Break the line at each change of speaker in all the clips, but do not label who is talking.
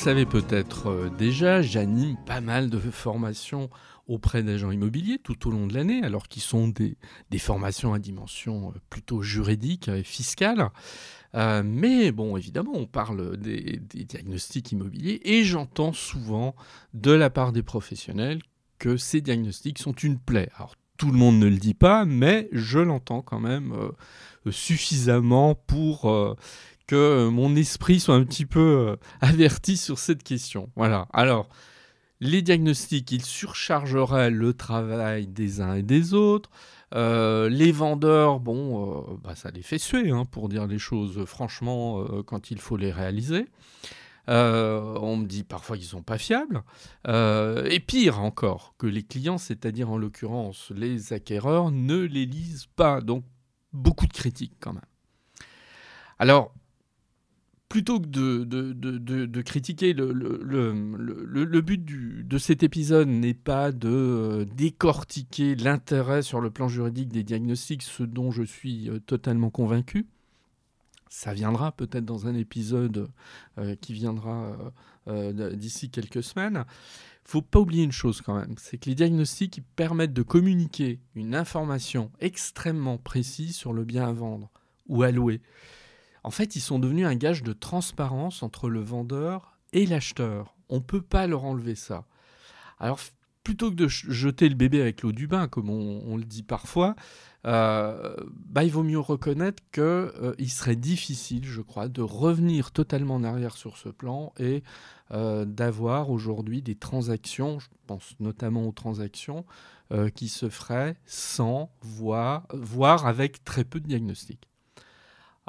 Savez peut-être euh, déjà, j'anime pas mal de formations auprès d'agents immobiliers tout au long de l'année, alors qu'ils sont des, formations à dimension euh, plutôt juridique et fiscale. Euh, mais bon, évidemment, on parle des, des diagnostics immobiliers et j'entends souvent de la part des professionnels que ces diagnostics sont une plaie. Alors, tout le monde ne le dit pas, mais je l'entends quand même suffisamment pour que mon esprit soit un petit peu euh, averti sur cette question. Voilà. Alors, les diagnostics, ils surchargeraient le travail des uns et des autres. Euh, les vendeurs, bon, euh, bah, ça les fait suer, hein, pour dire les choses franchement, quand il faut les réaliser. on me dit parfois qu'ils ne sont pas fiables. et pire encore, que les clients, c'est-à-dire en l'occurrence les acquéreurs, ne les lisent pas. Donc, beaucoup de critiques quand même. Alors, plutôt que de, critiquer, le, but de cet épisode n'est pas de euh, décortiquer l'intérêt sur le plan juridique des diagnostics, ce dont je suis euh, totalement convaincu. Ça viendra peut-être dans un épisode euh, qui viendra d'ici quelques semaines. Il faut pas oublier une chose quand même, c'est que les diagnostics permettent de communiquer une information extrêmement précise sur le bien à vendre ou à louer en fait, ils sont devenus un gage de transparence entre le vendeur et l'acheteur. On ne peut pas leur enlever ça. Alors, plutôt que de jeter le bébé avec l'eau du bain, comme on, le dit parfois, euh, bah, il vaut mieux reconnaître qu'il euh, serait difficile, je crois, de revenir totalement en arrière sur ce plan et euh, d'avoir aujourd'hui des transactions, je pense notamment aux transactions, qui se feraient sans voir, voire avec très peu de diagnostics.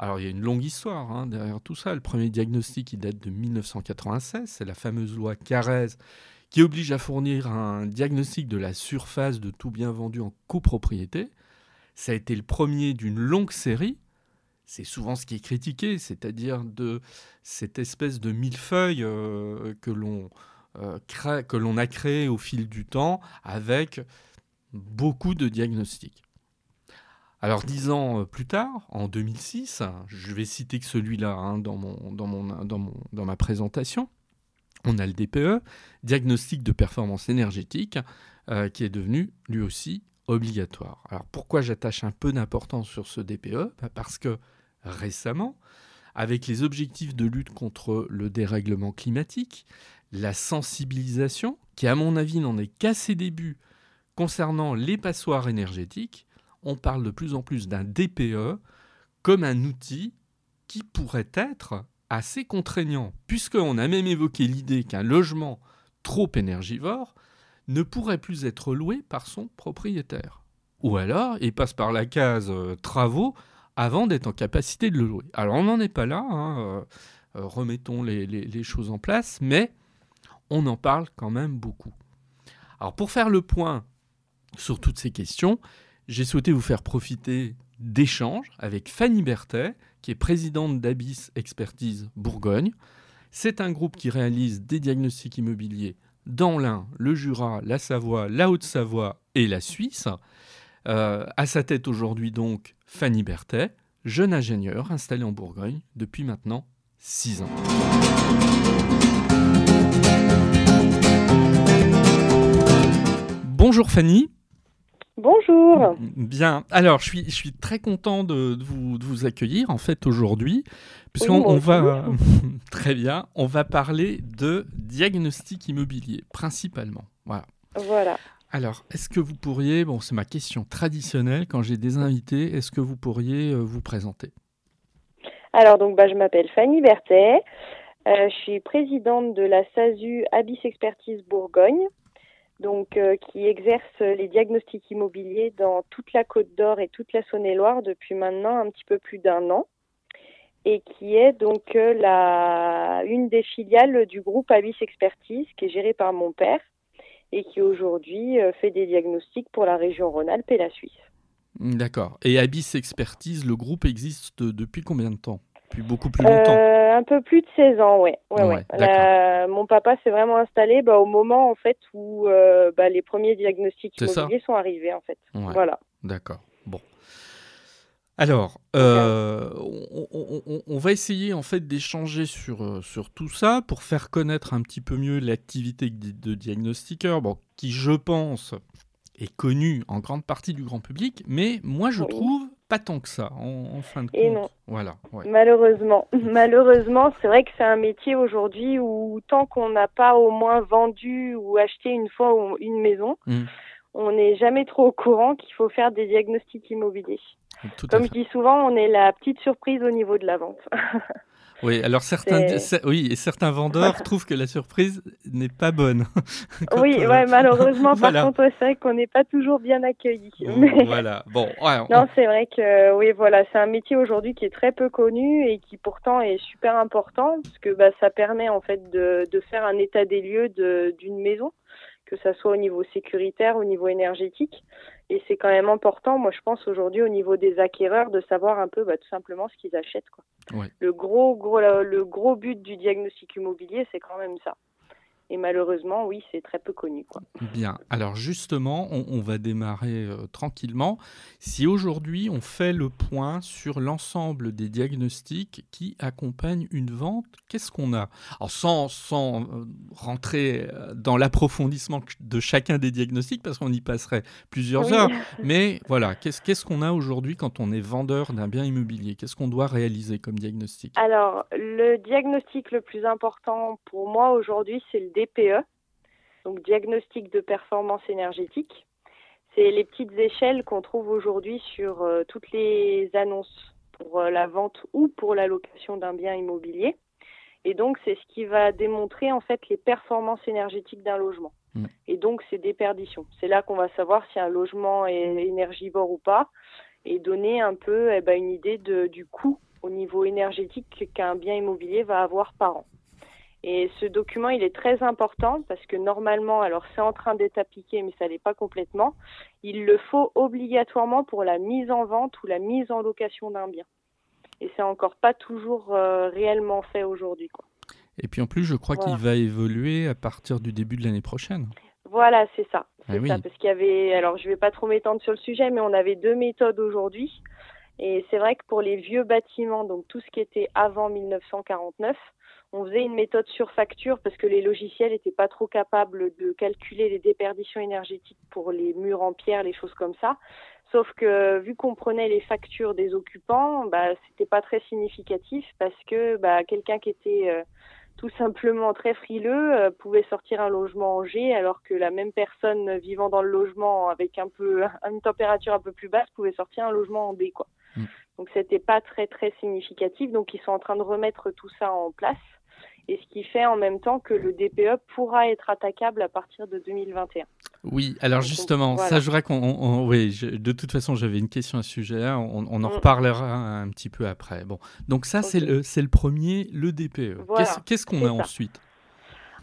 Alors il y a une longue histoire hein, derrière tout ça. Le premier diagnostic il date de 1996, c'est la fameuse loi Carrez qui oblige à fournir un diagnostic de la surface de tout bien vendu en copropriété. Ça a été le premier d'une longue série. C'est souvent ce qui est critiqué, c'est-à-dire de cette espèce de millefeuille euh, que l'on euh, que l'on a créé au fil du temps avec beaucoup de diagnostics. Alors dix ans euh, plus tard, en 2006, je vais citer que celui-là hein, dans, ma présentation, on a le DPE, diagnostic de performance énergétique, euh, qui est devenu lui aussi obligatoire. Alors pourquoi j'attache un peu d'importance sur ce DPE bah, Parce que récemment, avec les objectifs de lutte contre le dérèglement climatique, la sensibilisation, qui à mon avis n'en est qu'à ses débuts concernant les passoires énergétiques, on parle de plus en plus d'un DPE comme un outil qui pourrait être assez contraignant, puisqu'on a même évoqué l'idée qu'un logement trop énergivore ne pourrait plus être loué par son propriétaire. Ou alors, il passe par la case euh, travaux avant d'être en capacité de le louer. Alors, on n'en est pas là, hein, euh, euh, remettons les choses en place, mais on en parle quand même beaucoup. Alors, pour faire le point sur toutes ces questions, j'ai souhaité vous faire profiter d'échanges avec Fanny Berthet, qui est présidente d'Abyss Expertise Bourgogne. C'est un groupe qui réalise des diagnostics immobiliers dans l'Ain, le Jura, la Savoie, la Haute-Savoie et la Suisse. Euh, à sa tête aujourd'hui donc Fanny Berthet, jeune ingénieure installée en Bourgogne depuis maintenant 6 ans. Bonjour Fanny.
Bonjour.
Bien. Alors, je suis, je suis très content de, vous, de vous, accueillir en fait aujourd'hui, puisqu'on on va très bien, on va parler de diagnostic immobilier principalement. Voilà.
Voilà.
Alors, est-ce que vous pourriez, bon, c'est ma question traditionnelle quand j'ai des invités, est-ce que vous pourriez vous présenter?
Alors, donc, bah, je m'appelle Fanny Berthet. je suis présidente de la SASU Abyss Expertise Bourgogne donc euh, qui exerce les diagnostics immobiliers dans toute la Côte d'Or et toute la Saône-et-Loire depuis maintenant un petit peu plus d'un an et qui est donc euh, la une des filiales du groupe Abyss Expertise qui est géré par mon père et qui aujourd'hui euh, fait des diagnostics pour la région Rhône-Alpes et la Suisse.
D'accord. Et Abyss Expertise, le groupe existe depuis combien de temps? Depuis beaucoup plus longtemps
Un peu plus de 16 ans, ouais. ouais, ouais. mon papa s'est vraiment installé bah, au moment en fait où bah, les premiers diagnostics immobiliers sont arrivés en fait. Voilà.
D'accord. Bon. Alors, euh, on, va essayer en fait d'échanger sur, euh, sur tout ça pour faire connaître un petit peu mieux l'activité de diagnostiqueur, bon, qui je pense est connue en grande partie du grand public, mais moi je trouve pas tant que ça en, fin de compte.
Et non.
Voilà.
Malheureusement, malheureusement, c'est vrai que c'est un métier aujourd'hui où tant qu'on n'a pas au moins vendu ou acheté une fois une maison, mmh. on n'est jamais trop au courant qu'il faut faire des diagnostics immobiliers. Comme je dis souvent, on est la petite surprise au niveau de la vente.
Oui, alors certains, oui, et certains vendeurs trouvent que la surprise n'est pas bonne.
oui, euh, ouais, malheureusement, par contre, c'est vrai qu'on n'est pas toujours bien accueillis.
Voilà, bon.
Non, c'est vrai que, oui, voilà, c'est un métier aujourd'hui qui est très peu connu et qui pourtant est super important parce que bah, ça permet en fait de, de faire un état des lieux d'une maison que ça soit au niveau sécuritaire, au niveau énergétique. Et c'est quand même important, moi je pense aujourd'hui au niveau des acquéreurs, de savoir un peu bah, tout simplement ce qu'ils achètent. Quoi. Le, gros, gros, le gros but du diagnostic immobilier, c'est quand même ça. Et malheureusement, oui, c'est très peu connu. Quoi.
Bien. Alors justement, on, va démarrer euh, tranquillement. Si aujourd'hui on fait le point sur l'ensemble des diagnostics qui accompagnent une vente, qu'est-ce qu'on a? Alors sans, sans euh, rentrer euh, dans l'approfondissement de chacun des diagnostics, parce qu'on y passerait plusieurs heures, mais voilà, qu'est-ce qu'on a aujourd'hui quand on est vendeur d'un bien immobilier? Qu'est-ce qu'on doit réaliser comme diagnostic?
Alors, le diagnostic le plus important pour moi aujourd'hui, c'est le DPE, donc diagnostic de performance énergétique. C'est les petites échelles qu'on trouve aujourd'hui sur euh, toutes les annonces pour euh, la vente ou pour la location d'un bien immobilier. Et donc, c'est ce qui va démontrer en fait les performances énergétiques d'un logement. Mm. Et donc, c'est déperdition. C'est là qu'on va savoir si un logement est énergivore ou pas et donner un peu eh ben, une idée de, du coût au niveau énergétique qu'un bien immobilier va avoir par an. Et ce document, il est très important parce que normalement, alors c'est en train d'être appliqué, mais ça n'est pas complètement, il le faut obligatoirement pour la mise en vente ou la mise en location d'un bien. Et c'est encore pas toujours euh, réellement fait aujourd'hui.
Et puis en plus, je crois qu'il va évoluer à partir du début de l'année prochaine.
Voilà, c'est ça. Ah ça, parce qu'il y avait, alors je vais pas trop m'étendre sur le sujet, mais on avait deux méthodes aujourd'hui. Et c'est vrai que pour les vieux bâtiments, donc tout ce qui était avant 1949, on faisait une méthode sur facture parce que les logiciels n'étaient pas trop capables de calculer les déperditions énergétiques pour les murs en pierre, les choses comme ça. Sauf que vu qu'on prenait les factures des occupants, bah c'était pas très significatif parce que bah quelqu'un qui était euh, tout simplement très frileux euh, pouvait sortir un logement en G alors que la même personne vivant dans le logement avec un peu une température un peu plus basse pouvait sortir un logement en B quoi. Mm. Donc c'était pas très très significatif donc ils sont en train de remettre tout ça en place et ce qui fait en même temps que le DPE pourra être attaquable à partir de 2021.
Oui, alors justement, ça je qu'on... Oui, de toute façon, j'avais une question à ce sujet-là, on, en mm. reparlera un petit peu après. Bon, donc ça, c'est le, le premier, le DPE. Qu'est-ce qu'on a ensuite?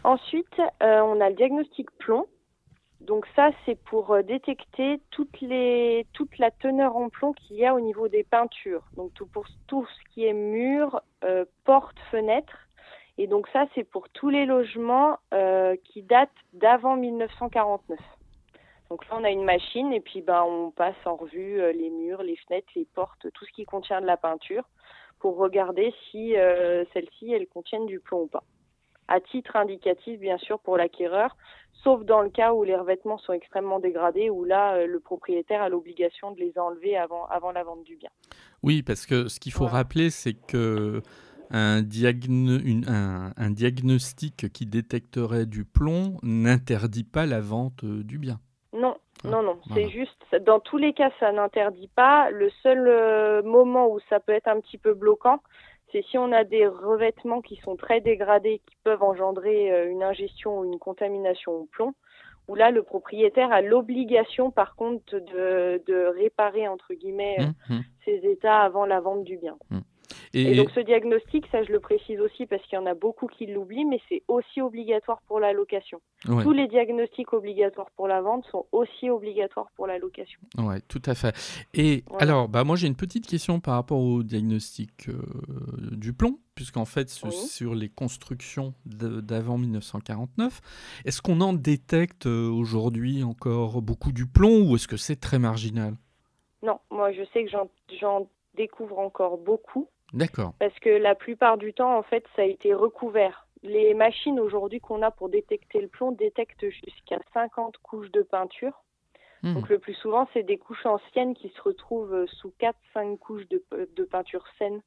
Ensuite, euh, on a le diagnostic plomb. Donc ça, c'est pour euh, détecter toutes les, toute la teneur en plomb qu'il y a au niveau des peintures. Donc tout, pour tout ce qui est mur, euh, porte, fenêtre et donc ça, c'est pour tous les logements euh, qui datent d'avant 1949. Donc là, on a une machine et puis ben, on passe en revue euh, les murs, les fenêtres, les portes, tout ce qui contient de la peinture pour regarder si euh, celles-ci, elles contiennent du plomb ou pas. À titre indicatif, bien sûr, pour l'acquéreur, sauf dans le cas où les revêtements sont extrêmement dégradés, où là, le propriétaire a l'obligation de les enlever avant, avant la vente du bien.
Oui, parce que ce qu'il faut rappeler, c'est que un, un, diagnostic qui détecterait du plomb n'interdit pas la vente euh, du bien.
Non, non, non. C'est juste, dans tous les cas, ça n'interdit pas. Le seul euh, moment où ça peut être un petit peu bloquant, c'est si on a des revêtements qui sont très dégradés, qui peuvent engendrer euh, une ingestion ou une contamination au plomb, où là, le propriétaire a l'obligation, par contre, de, réparer, entre guillemets, mmh, mmh. ses états avant la vente du bien. Mmh. Et, donc ce diagnostic, ça je le précise aussi parce qu'il y en a beaucoup qui l'oublient, mais c'est aussi obligatoire pour la location. Tous les diagnostics obligatoires pour la vente sont aussi obligatoires pour la location.
Oui, tout à fait. Et alors, bah, moi j'ai une petite question par rapport au diagnostic euh, du plomb, puisqu'en fait sur les constructions d'avant 1949, est-ce qu'on en détecte euh, aujourd'hui encore beaucoup du plomb ou est-ce que c'est très marginal?
Non, moi je sais que j'en découvre encore beaucoup.
D'accord.
Parce que la plupart du temps, en fait, ça a été recouvert. Les machines aujourd'hui qu'on a pour détecter le plomb détectent jusqu'à 50 couches de peinture. Hmm. Donc le plus souvent, c'est des couches anciennes qui se retrouvent sous 4-5 couches de, de peinture saine.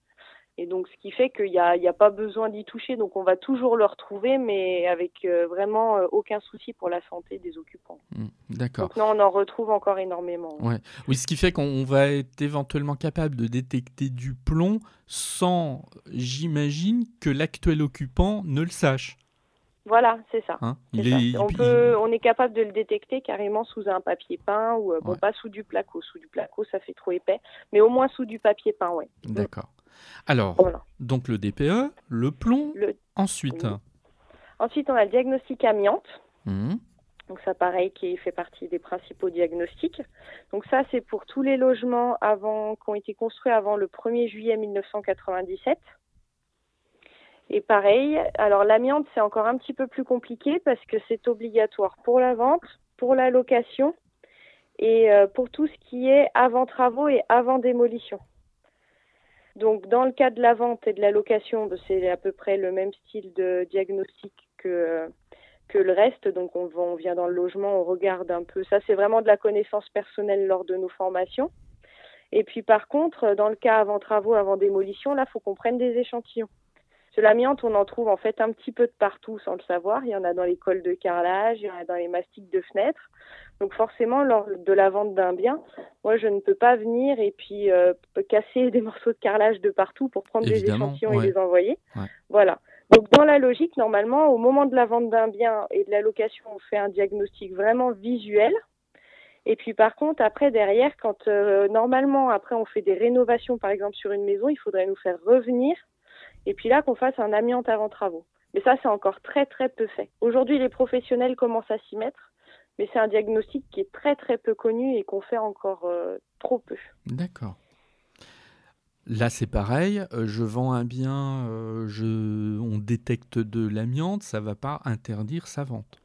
Et donc, ce qui fait qu'il n'y a, a, pas besoin d'y toucher. Donc, on va toujours le retrouver, mais avec euh, vraiment euh, aucun souci pour la santé des occupants.
Mmh, d'accord.
Donc, non, on en retrouve encore énormément.
Ouais. Oui, ce qui fait qu'on va être éventuellement capable de détecter du plomb sans, j'imagine, que l'actuel occupant ne le sache.
Voilà, c'est ça. Hein on, peut, on est capable de le détecter carrément sous un papier peint ou euh, bon, pas sous du placo. Sous du placo, ça fait trop épais, mais au moins sous du papier peint, ouais.
D'accord. Alors, donc le DPE, le plomb, ensuite.
Ensuite, on a le diagnostic amiante. Mmh. Donc ça, pareil, qui fait partie des principaux diagnostics. Donc ça, c'est pour tous les logements avant, qui ont été construits avant le 1er juillet 1997. Et pareil, alors l'amiante, c'est encore un petit peu plus compliqué parce que c'est obligatoire pour la vente, pour la location et euh, pour tout ce qui est avant travaux et avant démolition. Donc, dans le cas de la vente et de la location, ben, c'est à peu près le même style de diagnostic que, le reste. Donc, on, on vient dans le logement, on regarde un peu. Ça, c'est vraiment de la connaissance personnelle lors de nos formations. Et puis, par contre, dans le cas avant travaux, avant démolition, là, il faut qu'on prenne des échantillons. Ce l'amiante, on en trouve en fait un petit peu de partout sans le savoir. Il y en a dans les cols de carrelage, il y en a dans les mastiques de fenêtres. Donc forcément, lors de la vente d'un bien, moi, je ne peux pas venir et puis euh, casser des morceaux de carrelage de partout pour prendre des échantillons et les envoyer. Voilà. Donc dans la logique, normalement, au moment de la vente d'un bien et de la location, on fait un diagnostic vraiment visuel. Et puis par contre, après, derrière, quand euh, normalement, après, on fait des rénovations, par exemple, sur une maison, il faudrait nous faire revenir et puis là qu'on fasse un amiante avant travaux. Mais ça, c'est encore très très peu fait. Aujourd'hui, les professionnels commencent à s'y mettre, mais c'est un diagnostic qui est très très peu connu et qu'on fait encore euh, trop peu.
D'accord. Là, c'est pareil. Euh, je vends un bien, euh, je... on détecte de l'amiante, ça ne va pas interdire sa vente.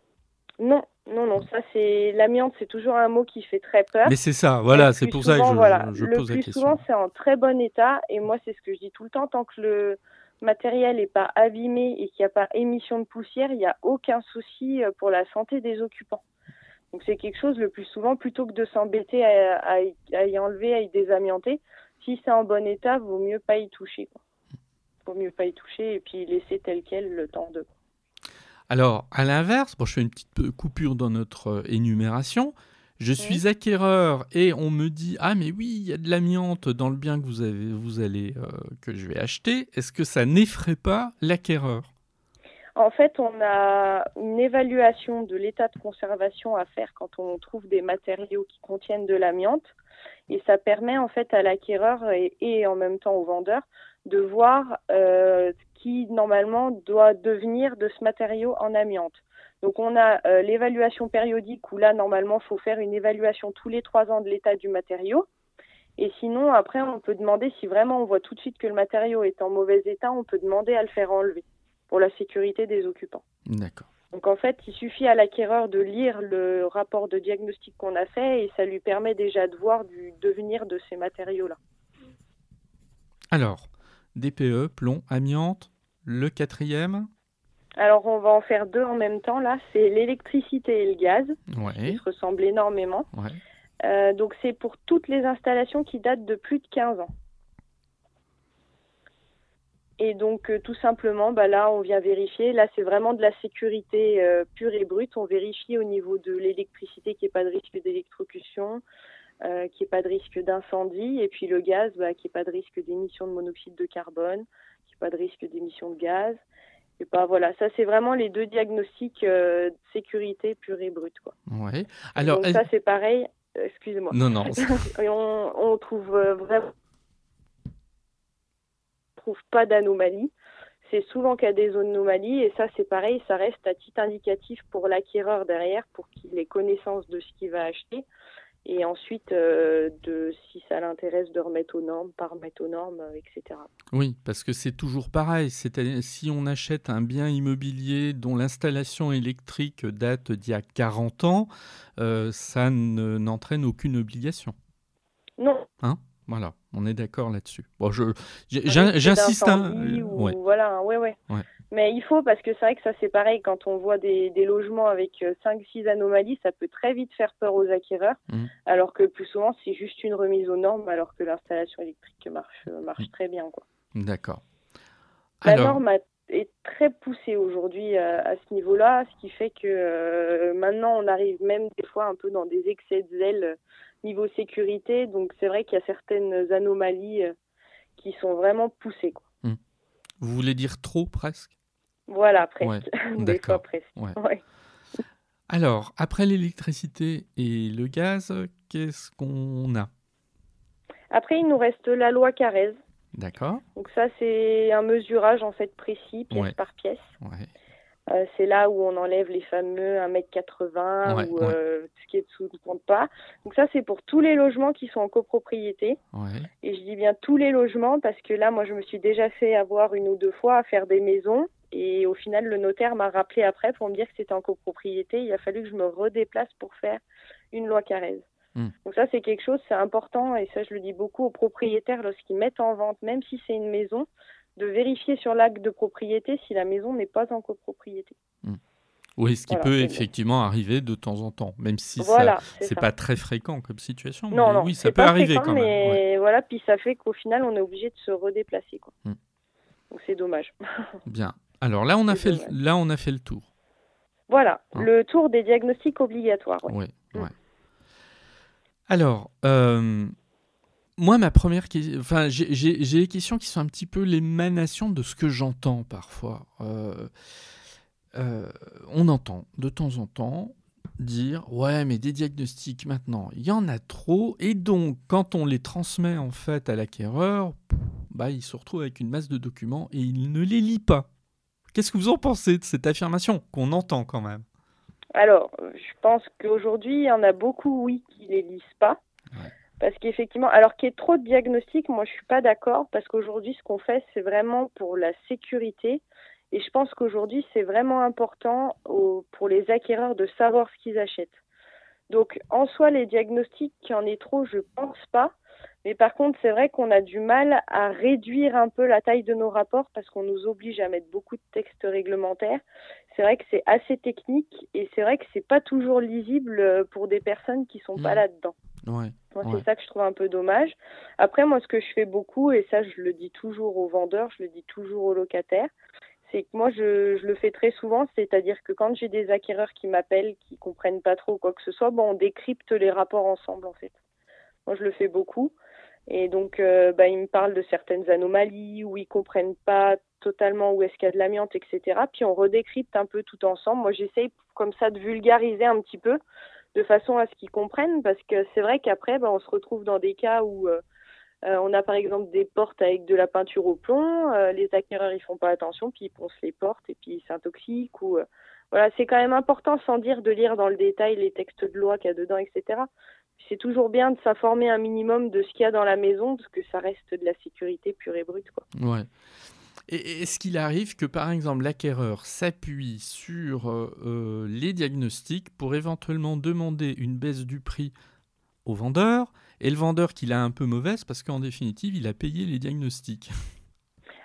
Non, non, non. Ça, c'est l'amiante, c'est toujours un mot qui fait très peur.
Mais c'est ça, voilà, c'est pour ça que je, voilà, je pose
la question. Le
plus
souvent, c'est en très bon état, et moi, c'est ce que je dis tout le temps, tant que le matériel n'est pas abîmé et qu'il n'y a pas émission de poussière, il n'y a aucun souci euh, pour la santé des occupants. Donc c'est quelque chose le plus souvent, plutôt que de s'embêter à, y enlever, à y désamianter, si c'est en bon état, vaut mieux pas y toucher. Quoi. Vaut mieux pas y toucher et puis laisser tel quel le temps de.
Alors, à l'inverse, bon, je fais une petite coupure dans notre euh, énumération. Je suis acquéreur et on me dit ah mais oui il y a de l'amiante dans le bien que vous avez vous allez euh, que je vais acheter. Est-ce que ça n'effraie pas l'acquéreur?
En fait, on a une évaluation de l'état de conservation à faire quand on trouve des matériaux qui contiennent de l'amiante et ça permet en fait à l'acquéreur et, en même temps au vendeur de voir euh, qui normalement doit devenir de ce matériau en amiante. Donc on a euh, l'évaluation périodique où là normalement il faut faire une évaluation tous les trois ans de l'état du matériau. Et sinon après on peut demander si vraiment on voit tout de suite que le matériau est en mauvais état, on peut demander à le faire enlever pour la sécurité des occupants.
D'accord.
Donc en fait, il suffit à l'acquéreur de lire le rapport de diagnostic qu'on a fait et ça lui permet déjà de voir du devenir de ces matériaux-là.
Alors, DPE, plomb, amiante, le quatrième
alors, on va en faire deux en même temps. Là, c'est l'électricité et le gaz,
qui
se ressemblent énormément. Euh, donc, c'est pour toutes les installations qui datent de plus de 15 ans. Et donc tout simplement, bah, là on vient vérifier. Là c'est vraiment de la sécurité pure et brute. On vérifie au niveau de l'électricité qu'il n'y ait pas de risque d'électrocution, qu'il n'y ait pas de risque d'incendie, et puis le gaz, bah, qu'il n'y ait pas de risque d'émission de monoxyde de carbone, qu'il n'y ait pas de risque d'émission de gaz. Et pas voilà, ça c'est vraiment les deux diagnostics de sécurité pure et brute quoi.
Ouais. Alors
donc, ça c'est pareil. Excusez-moi.
Non non.
on, on trouve vraiment trouve pas d'anomalie. C'est souvent qu'il y a des anomalies et ça c'est pareil, ça reste à titre indicatif pour l'acquéreur derrière pour qu'il ait connaissance de ce qu'il va acheter et ensuite euh, de si ça l'intéresse de remettre aux normes, pas remettre aux normes, euh, etc.
Oui, parce que c'est toujours pareil. C'est-à-dire si on achète un bien immobilier dont l'installation électrique date d'il y a 40 ans, euh, ça n'entraîne aucune obligation.
Non.
Hein? Voilà, on est d'accord là-dessus. Bon, je, j'insiste. Hein,
ouais. Voilà, ouais, ouais, ouais. Mais il faut, parce que c'est vrai que ça c'est pareil, quand on voit des, des logements avec 5-6 euh, anomalies, ça peut très vite faire peur aux acquéreurs, mmh. alors que plus souvent c'est juste une remise aux normes, alors que l'installation électrique marche, euh, marche mmh. très bien. Quoi.
D'accord.
La norme est très poussée aujourd'hui euh, à, ce niveau-là, ce qui fait que maintenant on arrive même des fois un peu dans des excès de zèle niveau sécurité, donc c'est vrai qu'il y a certaines anomalies qui sont vraiment poussées. Quoi.
Mmh. Vous voulez dire trop presque?
Voilà, presque. Des fois presque.
Alors, après l'électricité et le gaz, qu'est-ce qu'on a?
Après, il nous reste la loi Carrez.
D'accord.
Donc ça, c'est un mesurage en fait précis, pièce par pièce. Euh, c'est là où on enlève les fameux 1m80 ou euh, ce qui est dessous ne compte pas. Donc ça, c'est pour tous les logements qui sont en copropriété. Et je dis bien tous les logements parce que là, moi, je me suis déjà fait avoir une ou deux fois à faire des maisons et au final, le notaire m'a rappelé après pour me dire que c'était en copropriété. Il a fallu que je me redéplace pour faire une loi Carrez. Hmm. Donc ça, c'est quelque chose, c'est important, et ça, je le dis beaucoup aux propriétaires lorsqu'ils mettent en vente, même si c'est une maison, de vérifier sur l'acte de propriété si la maison n'est pas en copropriété.
Hmm. Oui, ce qui peut effectivement arriver de temps en temps, même si voilà, c'est pas très fréquent comme situation.
Non, non,
oui, ça peut arriver quand même.
Mais voilà, puis ça fait qu'au final, on est obligé de se redéplacer. Quoi. Hmm. Donc c'est dommage.
Bien. Alors là, on a fait, le, là, on a fait le tour.
Voilà, hein. le tour des diagnostics obligatoires.
Oui. Ouais, mm. Alors, euh, moi, ma première question, enfin, j'ai des questions qui sont un petit peu l'émanation de ce que j'entends parfois. Euh, euh, on entend de temps en temps dire ouais mais des diagnostics maintenant il y en a trop et donc quand on les transmet en fait à l'acquéreur bah il se retrouve avec une masse de documents et il ne les lit pas Qu'est-ce que vous en pensez de cette affirmation qu'on entend quand même?
Alors, je pense qu'aujourd'hui, il y en a beaucoup, oui, qui ne les lisent pas. Parce qu'effectivement, alors qu'il y ait trop de diagnostics, moi je suis pas d'accord parce qu'aujourd'hui ce qu'on fait c'est vraiment pour la sécurité et je pense qu'aujourd'hui c'est vraiment important pour les acquéreurs de savoir ce qu'ils achètent. Donc en soi les diagnostics, qu'il y en ait trop, je pense pas. Mais par contre, c'est vrai qu'on a du mal à réduire un peu la taille de nos rapports parce qu'on nous oblige à mettre beaucoup de textes réglementaires. C'est vrai que c'est assez technique et c'est vrai que c'est pas toujours lisible pour des personnes qui sont pas mmh. là-dedans.
Ouais,
c'est ça que je trouve un peu dommage. Après, moi, ce que je fais beaucoup, et ça, je le dis toujours aux vendeurs, je le dis toujours aux locataires, c'est que moi, je, je, le fais très souvent, c'est-à-dire que quand j'ai des acquéreurs qui m'appellent, qui comprennent pas trop quoi que ce soit, bon, on décrypte les rapports ensemble, en fait. Moi, je le fais beaucoup. Et donc, euh, bah, ils me parlent de certaines anomalies où ils comprennent pas totalement où est-ce qu'il y a de l'amiante, etc. Puis on redécrypte un peu tout ensemble. Moi, j'essaye comme ça de vulgariser un petit peu de façon à ce qu'ils comprennent parce que c'est vrai qu'après, bah, on se retrouve dans des cas où euh, euh, on a par exemple des portes avec de la peinture au plomb, les acquéreurs ils font pas attention, puis ils poncent les portes et puis ils s'intoxiquent ou voilà, c'est quand même important sans dire de lire dans le détail les textes de loi qu'il y a dedans, etc c'est toujours bien de s'informer un minimum de ce qu'il y a dans la maison, parce que ça reste de la sécurité pure et brute. Quoi.
Et est-ce qu'il arrive que, par exemple, l'acquéreur s'appuie sur euh, euh, les diagnostics pour éventuellement demander une baisse du prix au vendeur, et le vendeur qui l'a un peu mauvaise parce qu'en définitive, il a payé les diagnostics?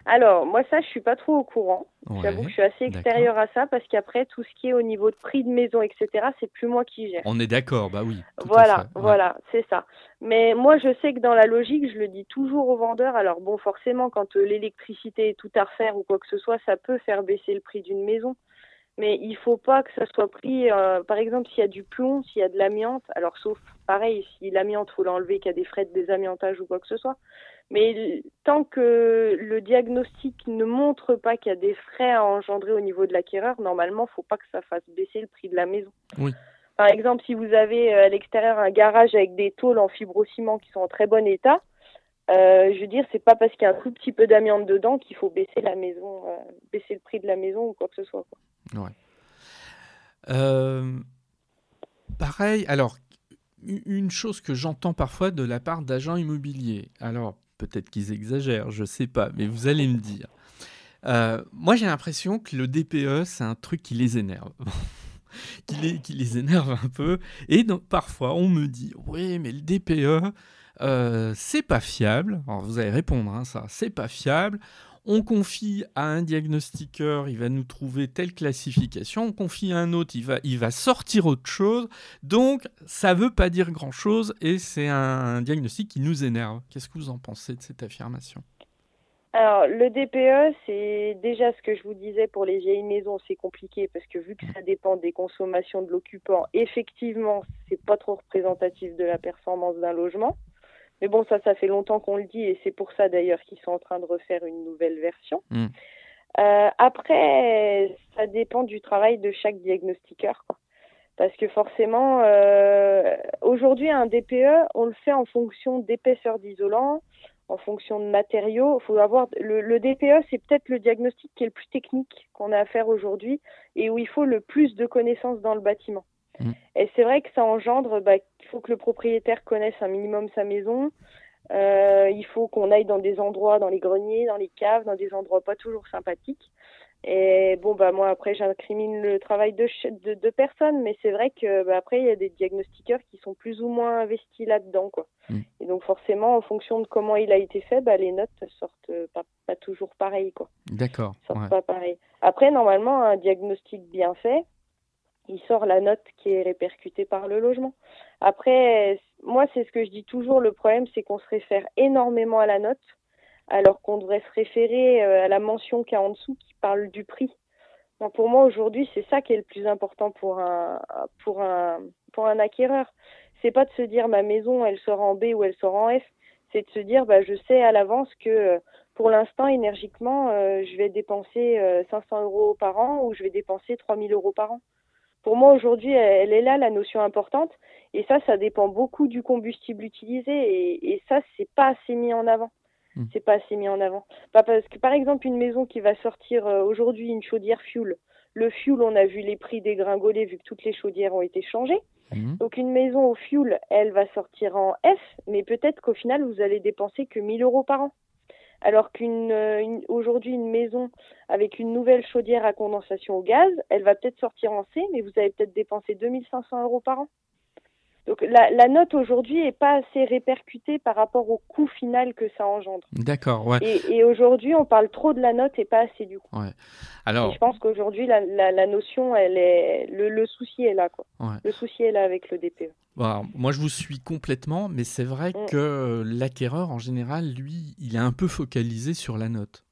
Alors, moi, ça, je suis pas trop au courant. J'avoue que je suis assez extérieure à ça parce qu'après, tout ce qui est au niveau de prix de maison, etc., c'est plus moi qui gère.
On est d'accord, bah oui.
Voilà, voilà, c'est ça. Mais moi, je sais que dans la logique, je le dis toujours aux vendeurs. Alors, bon, forcément, quand euh, l'électricité est tout à refaire ou quoi que ce soit, ça peut faire baisser le prix d'une maison mais il faut pas que ça soit pris, euh, par exemple, s'il y a du plomb, s'il y a de l'amiante, alors sauf, pareil, si l'amiante, faut l'enlever, qu'il y a des frais de désamiantage ou quoi que ce soit. Mais tant que le diagnostic ne montre pas qu'il y a des frais à engendrer au niveau de l'acquéreur, normalement, faut pas que ça fasse baisser le prix de la maison.
Oui.
Par exemple, si vous avez euh, à l'extérieur un garage avec des tôles en fibrociment qui sont en très bon état, euh, je veux dire, c'est pas parce qu'il y a un tout petit peu d'amiante dedans qu'il faut baisser la maison, euh, baisser le prix de la maison ou quoi que ce soit.
Ouais. Euh, pareil, alors, une chose que j'entends parfois de la part d'agents immobiliers, alors peut-être qu'ils exagèrent, je sais pas, mais vous allez me dire. moi, j'ai l'impression que le DPE, c'est un truc qui les énerve. qui, les, qui les énerve un peu. Et donc, parfois, on me dit Oui, mais le DPE, euh, c'est pas fiable. Alors vous allez répondre, hein, ça, c'est pas fiable. On confie à un diagnostiqueur, il va nous trouver telle classification. On confie à un autre, il va, sortir autre chose. Donc, ça veut pas dire grand-chose et c'est un, diagnostic qui nous énerve. Qu'est-ce que vous en pensez de cette affirmation?
Alors, le DPE, c'est déjà ce que je vous disais pour les vieilles maisons, c'est compliqué parce que vu que ça dépend des consommations de l'occupant, effectivement, c'est pas trop représentatif de la performance d'un logement. Mais bon, ça, ça fait longtemps qu'on le dit et c'est pour ça d'ailleurs qu'ils sont en train de refaire une nouvelle version. Hmm. Euh, après, ça dépend du travail de chaque diagnostiqueur. Parce que forcément, euh, aujourd'hui, un DPE, on le fait en fonction d'épaisseur d'isolant, en fonction de matériaux. Faut avoir le, le DPE, c'est peut-être le diagnostic qui est le plus technique qu'on a à faire aujourd'hui et où il faut le plus de connaissances dans le bâtiment. Mm. Et c'est vrai que ça engendre bah, qu'il faut que le propriétaire connaisse un minimum sa maison. Euh, il faut qu'on aille dans des endroits, dans les greniers, dans les caves, dans des endroits pas toujours sympathiques. Et bon, bah moi après j'incrimine le travail de, de, de personnes, mais c'est vrai que bah, après il y a des diagnostiqueurs qui sont plus ou moins investis là-dedans, quoi. Mm. Et donc forcément, en fonction de comment il a été fait, bah, les notes sortent pas, pas toujours pareilles, quoi.
D'accord.
Sortent pas pareil. Après, normalement, un diagnostic bien fait, il sort la note qui est répercutée par le logement. Après, moi, c'est ce que je dis toujours, le problème, c'est qu'on se réfère énormément à la note, alors qu'on devrait se référer euh, à la mention qui est en dessous qui parle du prix. pour moi, aujourd'hui, c'est ça qui est le plus important pour un, pour un, pour un acquéreur. C'est pas de se dire ma maison, elle sort en B ou elle sort en F. C'est de se dire, bah, je sais à l'avance que pour l'instant, énergiquement, euh, je vais dépenser 500 euh, euros par an ou je vais dépenser 3000 euros par an pour moi aujourd'hui, elle est là la notion importante. Et ça, ça dépend beaucoup du combustible utilisé. Et, et ça, c'est pas assez mis en avant. Hmm. C'est pas assez mis en avant. Pas parce que par exemple, une maison qui va sortir euh, aujourd'hui une chaudière fuel. Le fuel, on a vu les prix dégringoler vu que toutes les chaudières ont été changées. Hmm. Donc une maison au fuel, elle va sortir en F, mais peut-être qu'au final, vous allez dépenser que 1000 euros par an alors qu'une euh, aujourd'hui une maison avec une nouvelle chaudière à condensation au gaz, elle va peut-être sortir en C, mais vous allez peut-être dépenser 2500 euros par an. Donc la, note aujourd'hui est pas assez répercutée par rapport au coût final que ça engendre.
D'accord, ouais.
Et, aujourd'hui, on parle trop de la note et pas assez du coût.
Ouais. Alors,
je pense qu'aujourd'hui, la, notion, elle est le, souci est là, quoi. Le souci est là avec le DPE.
Bon, moi, je vous suis complètement, mais c'est vrai mm. que l'acquéreur, en général, lui, il est un peu focalisé sur la note.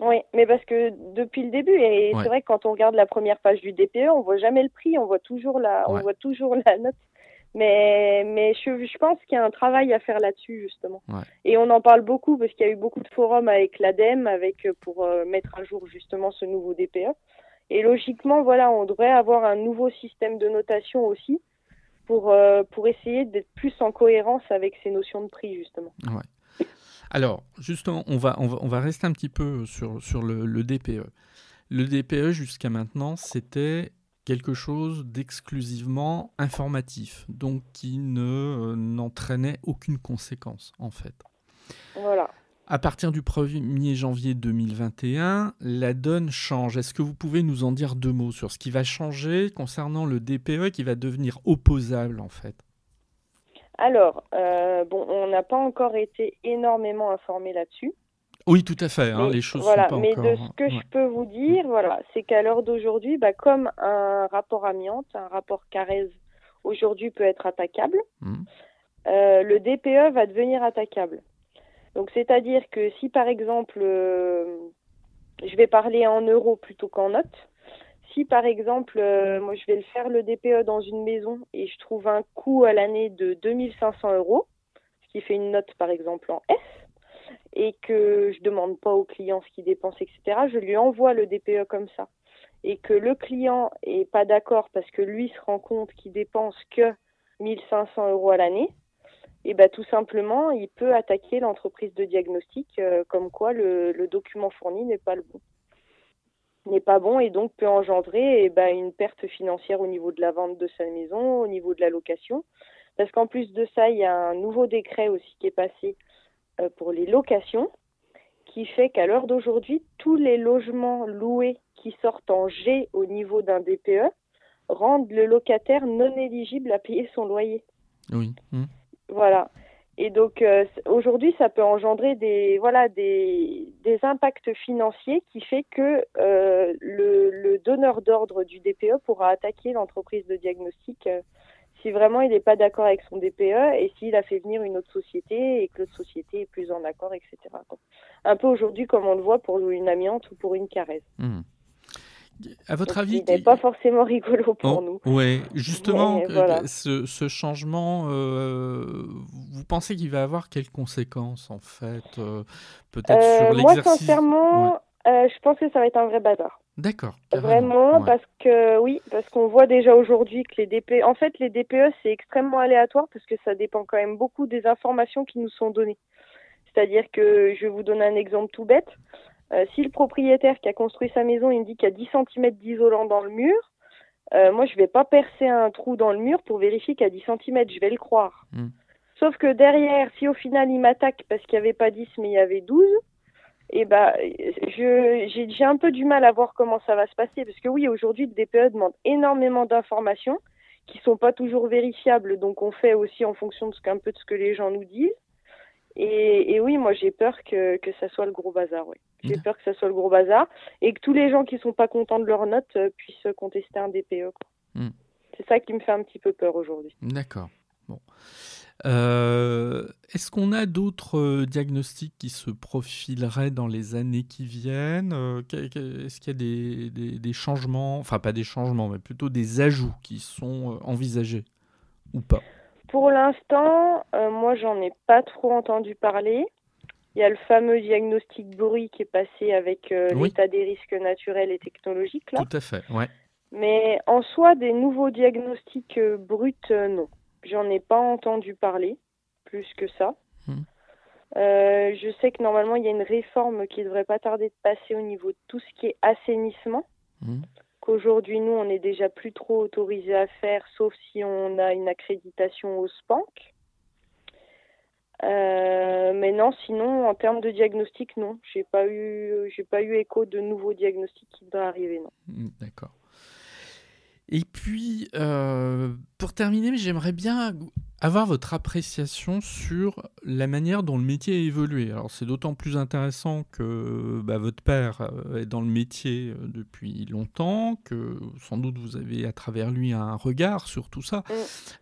Oui, mais parce que depuis le début, et c'est vrai que quand on regarde la première page du DPE, on voit jamais le prix, on voit toujours la, on voit toujours la note. Mais, mais je, je pense qu'il y a un travail à faire là-dessus, justement. Et on en parle beaucoup parce qu'il y a eu beaucoup de forums avec l'ADEME avec, euh, pour euh, mettre à jour justement ce nouveau DPE. Et logiquement, voilà, on devrait avoir un nouveau système de notation aussi pour, euh, pour essayer d'être plus en cohérence avec ces notions de prix, justement.
Ouais. Alors, justement, on va, on va, on va rester un petit peu sur, sur le, le DPE. Le DPE, jusqu'à maintenant, c'était quelque chose d'exclusivement informatif, donc qui ne euh, n'entraînait aucune conséquence en fait.
Voilà.
À partir du 1er janvier 2021, la donne change. Est-ce que vous pouvez nous en dire deux mots sur ce qui va changer concernant le DPE qui va devenir opposable en fait?
Alors, euh, bon, on n'a pas encore été énormément informé là-dessus.
Oui, tout à fait. Hein, les choses
voilà,
sont pas
mais
encore...
de ce que je peux vous dire, voilà, c'est qu'à l'heure d'aujourd'hui, bah, comme un rapport amiante, un rapport Carrez aujourd'hui peut être attaquable,
Hmm.
euh, le DPE va devenir attaquable. Donc, c'est-à-dire que si par exemple, euh, je vais parler en euros plutôt qu'en notes, si par exemple, euh, moi je vais le faire le DPE dans une maison et je trouve un coût à l'année de 2500 euros, ce qui fait une note par exemple en S, et que je demande pas au client ce qu'il dépense, etc., je lui envoie le DPE comme ça. Et que le client est pas d'accord parce que lui se rend compte qu'il dépense que 1500 euros à l'année, et ben tout simplement, il peut attaquer l'entreprise de diagnostic euh, comme quoi le, document fourni n'est pas le bon n'est pas bon et donc peut engendrer eh ben, une perte financière au niveau de la vente de sa maison, au niveau de la location. Parce qu'en plus de ça, il y a un nouveau décret aussi qui est passé pour les locations, qui fait qu'à l'heure d'aujourd'hui, tous les logements loués qui sortent en G au niveau d'un DPE rendent le locataire non éligible à payer son loyer.
Oui. Hmm.
Voilà. Et donc euh, aujourd'hui, ça peut engendrer des voilà des, des impacts financiers qui fait que euh, le, le donneur d'ordre du DPE pourra attaquer l'entreprise de diagnostic euh, si vraiment il n'est pas d'accord avec son DPE et s'il a fait venir une autre société et que l'autre société est plus en accord, etc. Un peu aujourd'hui comme on le voit pour une amiante ou pour une caresse.
Hmm. À votre
Donc,
avis,
il n'est pas forcément rigolo pour
Oh,
nous.
ouais, justement,
Mais voilà.
ce, ce changement, euh, vous pensez qu'il va avoir quelles conséquences en fait euh, Peut-être
Euh,
sur
moi,
l'exercice?
sincèrement,
Ouais.
Euh, je pense que ça va être un vrai bazar.
D'accord.
Vraiment,
ouais.
parce que oui, parce qu'on voit déjà aujourd'hui que les DPE, en fait, les DPE, c'est extrêmement aléatoire parce que ça dépend quand même beaucoup des informations qui nous sont données. C'est-à-dire que je vais vous donner un exemple tout bête. Euh, si le propriétaire qui a construit sa maison, il me dit qu'il y a 10 cm d'isolant dans le mur, euh, moi, je vais pas percer un trou dans le mur pour vérifier qu'il y a 10 cm, je vais le croire.
Mm.
Sauf que derrière, si au final il m'attaque parce qu'il n'y avait pas 10 mais il y avait 12, eh ben, je, j'ai, un peu du mal à voir comment ça va se passer. Parce que oui, aujourd'hui, le DPE demande énormément d'informations qui sont pas toujours vérifiables. Donc, on fait aussi en fonction de ce qu'un peu de ce que les gens nous disent. Et, et oui, moi, j'ai peur que, que ça soit le gros bazar. Oui. J'ai
Mm.
peur que ça soit le gros bazar et que tous les gens qui sont pas contents de leur note euh, puissent contester un DPE. quoi.
Mm.
C'est ça qui me fait un petit peu peur aujourd'hui.
D'accord. Bon. Euh, Est-ce qu'on a d'autres euh, diagnostics qui se profileraient dans les années qui viennent? Euh, Est-ce qu'il y a des, des- des changements, enfin pas des changements, mais plutôt des ajouts qui sont envisagés ou pas?
Pour l'instant, euh, moi, j'en ai pas trop entendu parler. Il y a le fameux diagnostic bruit qui est passé avec euh,
Oui.
l'état des risques naturels et technologiques, là.
Tout à fait, ouais.
Mais en soi, des nouveaux diagnostics bruts, non. J'en ai pas entendu parler, plus que ça.
Hmm.
Euh, je sais que normalement, il y a une réforme qui devrait pas tarder de passer au niveau de tout ce qui est assainissement.
Mhm.
Qu'aujourd'hui, nous, on n'est déjà plus trop autorisé à faire, sauf si on a une accréditation au SPANC. Euh, mais non, sinon, en termes de diagnostic, non. J'ai pas eu, j'ai pas eu écho de nouveaux diagnostics qui devraient arriver, non.
Mm, D'accord. Et puis, euh, pour terminer, j'aimerais bien avoir votre appréciation sur la manière dont le métier a évolué. Alors, c'est d'autant plus intéressant que bah, votre père euh, est dans le métier euh, depuis longtemps, que sans doute vous avez à travers lui un regard sur tout ça.
Mm.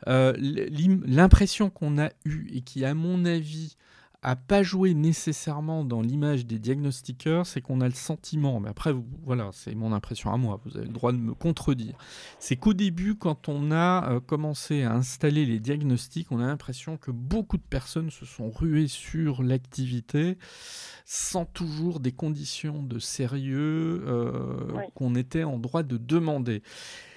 Euh, l'im- L'impression qu'on a eue et qui, à mon avis, a pas joué nécessairement dans l'image des diagnostiqueurs, c'est qu'on a le sentiment, mais après, vous- voilà, c'est mon impression à moi, vous avez le droit de me contredire, c'est qu'au début, quand on a euh, commencé à installer les diagnostics, on a l'impression que beaucoup de personnes se sont ruées sur l'activité sans toujours des conditions de sérieux euh, qu'on était en droit de demander.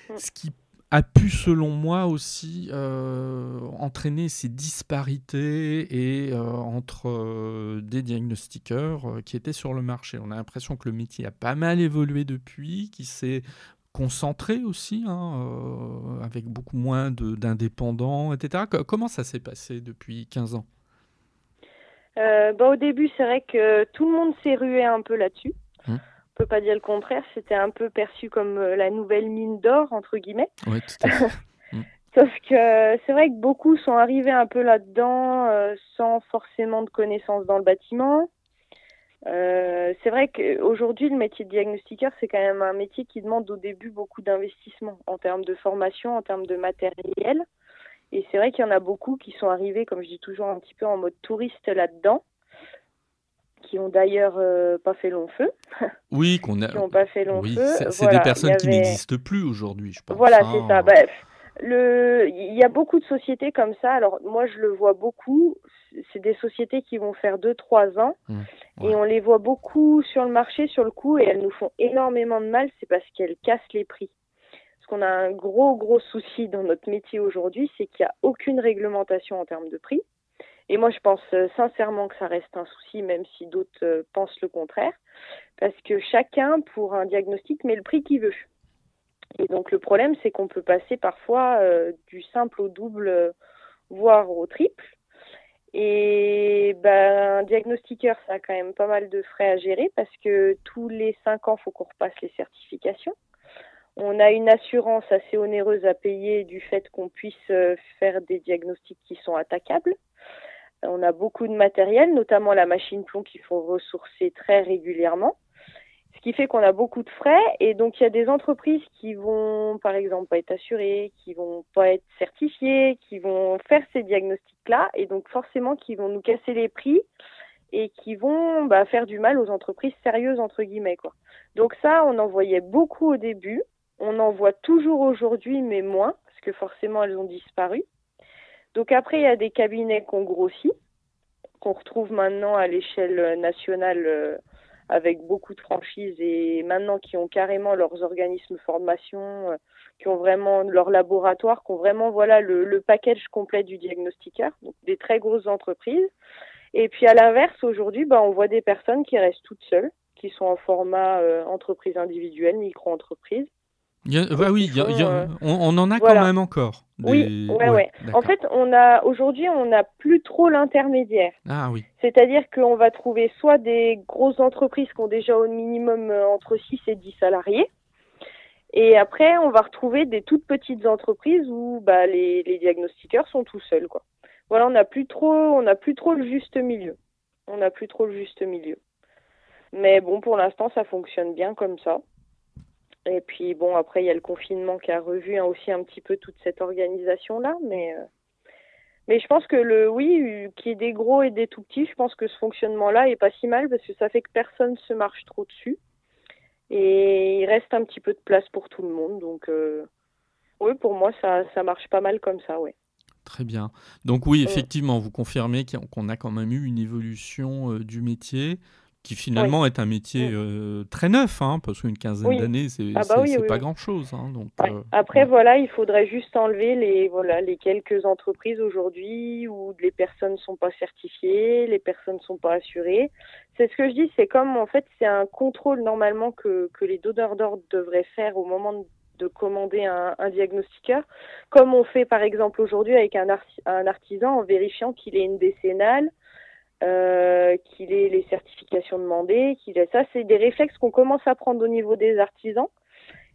Mm.
Ce qui a pu, selon moi, aussi euh, entraîner ces disparités et, euh, entre euh, des diagnostiqueurs qui étaient sur le marché. On a l'impression que le métier a pas mal évolué depuis, qu'il s'est concentré aussi, hein, avec beaucoup moins d'indépendants, etc. Co- Comment ça s'est passé depuis 15 ans?
Bah, au début, c'est vrai que tout le monde s'est rué un peu là-dessus.
Hmm.
On peut pas dire le contraire. C'était un peu perçu comme euh, la nouvelle mine d'or entre guillemets.
Oui, tout à fait.
Sauf que euh, c'est vrai que beaucoup sont arrivés un peu là-dedans euh, sans forcément de connaissances dans le bâtiment. Euh, c'est vrai qu'aujourd'hui, le métier de diagnostiqueur, c'est quand même un métier qui demande au début beaucoup d'investissement en termes de formation, en termes de matériel. Et c'est vrai qu'il y en a beaucoup qui sont arrivés, comme je dis toujours, un petit peu en mode touriste là-dedans, qui ont d'ailleurs euh, pas fait long feu.
Oui, qu'on a.
qui n'ont pas fait long
oui,
feu.
C'est des personnes qui n'existent plus aujourd'hui, je pense.
Voilà,
hein.
c'est ça. Bref. Le, il y a beaucoup de sociétés comme ça. Alors moi, je le vois beaucoup. C'est des sociétés qui vont faire deux, trois ans,
Mmh,
et on les voit beaucoup sur le marché, sur le coup, et elles nous font énormément de mal. C'est parce qu'elles cassent les prix. Parce qu'on a un gros, gros souci dans notre métier aujourd'hui, c'est qu'il n'y a aucune réglementation en termes de prix. Et moi, je pense euh, sincèrement que ça reste un souci, même si d'autres euh, pensent le contraire, parce que chacun, pour un diagnostic, met le prix qu'il veut. Et donc le problème, c'est qu'on peut passer parfois euh, du simple au double, voire au triple. Et ben, un diagnostiqueur, ça a quand même pas mal de frais à gérer parce que tous les cinq ans, faut qu'on repasse les certifications. On a une assurance assez onéreuse à payer du fait qu'on puisse faire des diagnostics qui sont attaquables. On a beaucoup de matériel, notamment la machine plomb qu'il faut ressourcer très régulièrement ce qui fait qu'on a beaucoup de frais et donc il y a des entreprises qui vont par exemple pas être assurées, qui vont pas être certifiées, qui vont faire ces diagnostics là et donc forcément qui vont nous casser les prix et qui vont bah, faire du mal aux entreprises sérieuses entre guillemets quoi. Donc ça on en voyait beaucoup au début, on en voit toujours aujourd'hui mais moins parce que forcément elles ont disparu. Donc après il y a des cabinets qu'on grossit, qu'on retrouve maintenant à l'échelle nationale euh, avec beaucoup de franchises et maintenant qui ont carrément leurs organismes de formation, euh, qui ont vraiment leur laboratoire, qui ont vraiment voilà le, le package complet du diagnostiqueur, donc des très grosses entreprises. Et puis à l'inverse, aujourd'hui, bah, on voit des personnes qui restent toutes seules, qui sont en format euh, entreprise individuelle, micro-entreprise.
Bah oui, il y a- il y a- on, on en a
voilà.
quand même encore.
Oui, ouais, ouais. En fait, on a aujourd'hui, on n'a plus trop l'intermédiaire.
Ah oui.
C'est-à-dire qu'on va trouver soit des grosses entreprises qui ont déjà au minimum euh, entre 6 et 10 salariés, et après, on va retrouver des toutes petites entreprises où bah, les, les diagnostiqueurs sont tout seuls. Quoi. Voilà, on n'a plus trop, on n'a plus trop le juste milieu. On n'a plus trop le juste milieu. Mais bon, pour l'instant, ça fonctionne bien comme ça. Et puis bon, après, il y a le confinement qui a revu hein, aussi un petit peu toute cette organisation-là, mais euh, mais je pense que le oui, euh, qu'il y ait des gros et des tout petits, je pense que ce fonctionnement-là est pas si mal parce que ça fait que personne se marche trop dessus et il reste un petit peu de place pour tout le monde. Donc euh, oui, pour moi, ça ça marche pas mal comme ça, ouais.
Très bien. Donc oui, effectivement, vous confirmez qu'on a quand même eu une évolution euh, du métier qui finalement est un métier euh, très neuf, hein, parce qu'une quinzaine
Oui.
d'années, c'est
Ah bah oui,
pas grand-chose. hein, euh,
Après,
ouais.
voilà, il faudrait juste enlever les, voilà, les quelques entreprises aujourd'hui où les personnes ne sont pas certifiées, les personnes ne sont pas assurées. C'est ce que je dis, c'est comme, en fait, c'est un contrôle normalement que, que les donneurs d'ordre devraient faire au moment de, de commander un, un diagnostiqueur, comme on fait par exemple aujourd'hui avec un, un artisan en vérifiant qu'il ait une décennale, euh, qu'il ait les certifications demandées, qu'il ait ça. C'est des réflexes qu'on commence à prendre au niveau des artisans.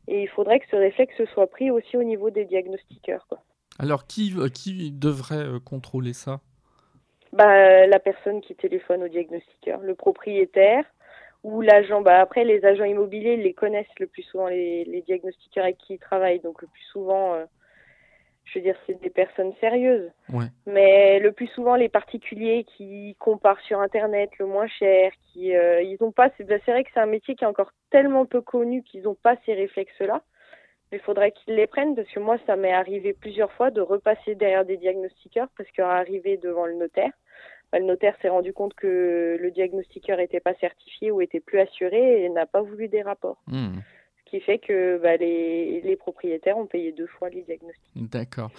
Et il faudrait que ce réflexe soit pris aussi au niveau des diagnostiqueurs. Quoi.
Alors, qui, euh, qui devrait euh, contrôler ça?
Bah, la personne qui téléphone au diagnostiqueur, le propriétaire ou l'agent. Bah, après, les agents immobiliers ils les connaissent le plus souvent, les, les diagnostiqueurs avec qui ils travaillent. Donc, le plus souvent, euh, je veux dire, c'est des personnes sérieuses.
Ouais.
Mais le plus souvent, les particuliers qui comparent sur Internet le moins cher, qui euh, ils ont pas. C'est bah, c'est vrai que c'est un métier qui est encore tellement peu connu qu'ils n'ont pas ces réflexes-là. Il faudrait qu'ils les prennent parce que moi, ça m'est arrivé plusieurs fois de repasser derrière des diagnostiqueurs parce qu'arrivé devant le notaire, bah, le notaire s'est rendu compte que le diagnostiqueur n'était pas certifié ou était plus assuré et n'a pas voulu des rapports.
Hmm,
qui fait que bah, les, les propriétaires ont payé deux fois les diagnostics.
D'accord.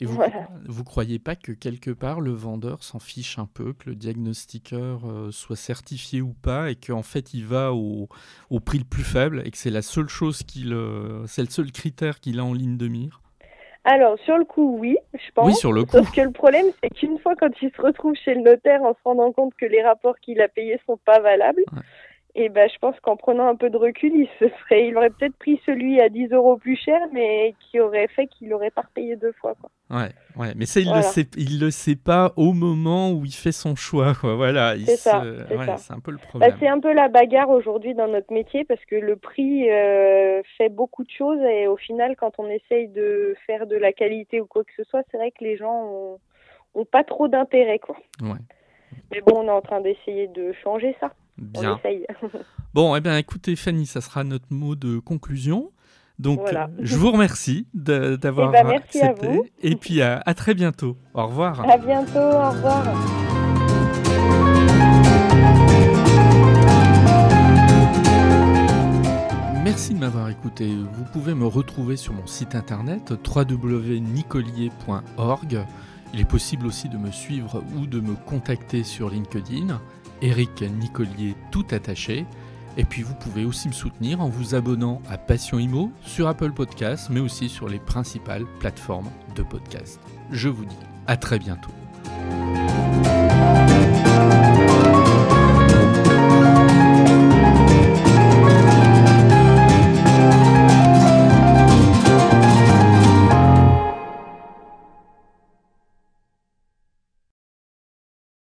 Et vous,
Voilà.
vous croyez pas que quelque part le vendeur s'en fiche un peu, que le diagnostiqueur euh, soit certifié ou pas, et qu'en fait il va au, au prix le plus faible, et que c'est la seule chose qu'il, euh, c'est le seul critère qu'il a en ligne de mire?
Alors, sur le coup, oui, je pense.
Oui, sur le coup.
Sauf que le problème, c'est qu'une fois, quand il se retrouve chez le notaire en se rendant compte que les rapports qu'il a payés sont pas valables,
Ouais.
Et ben, je pense qu'en prenant un peu de recul, il se serait, il aurait peut-être pris celui à 10 euros plus cher, mais qui aurait fait qu'il n'aurait pas repayé deux fois. Quoi.
Ouais, ouais, mais ça, il le sait, il le sait pas au moment où il fait son choix, quoi. Voilà,
c'est ça,
c'est un peu le bah, problème.
c'est un peu la bagarre aujourd'hui dans notre métier parce que le prix euh, fait beaucoup de choses et au final, quand on essaye de faire de la qualité ou quoi que ce soit, c'est vrai que les gens ont, ont pas trop d'intérêt, quoi.
Ouais.
Mais bon, on est en train d'essayer de changer ça.
Bien. bon, eh bien, écoutez, Fanny, ça sera notre mot de conclusion. Donc, je vous remercie d'avoir
eh ben, accepté.
Et puis, à, à, très bientôt. Au revoir.
À bientôt. Au revoir.
Merci de m'avoir écouté. Vous pouvez me retrouver sur mon site internet www.nicolier.org. Il est possible aussi de me suivre ou de me contacter sur LinkedIn. Eric Nicolier tout attaché. Et puis vous pouvez aussi me soutenir en vous abonnant à Passion Imo sur Apple Podcasts, mais aussi sur les principales plateformes de podcast. Je vous dis à très bientôt.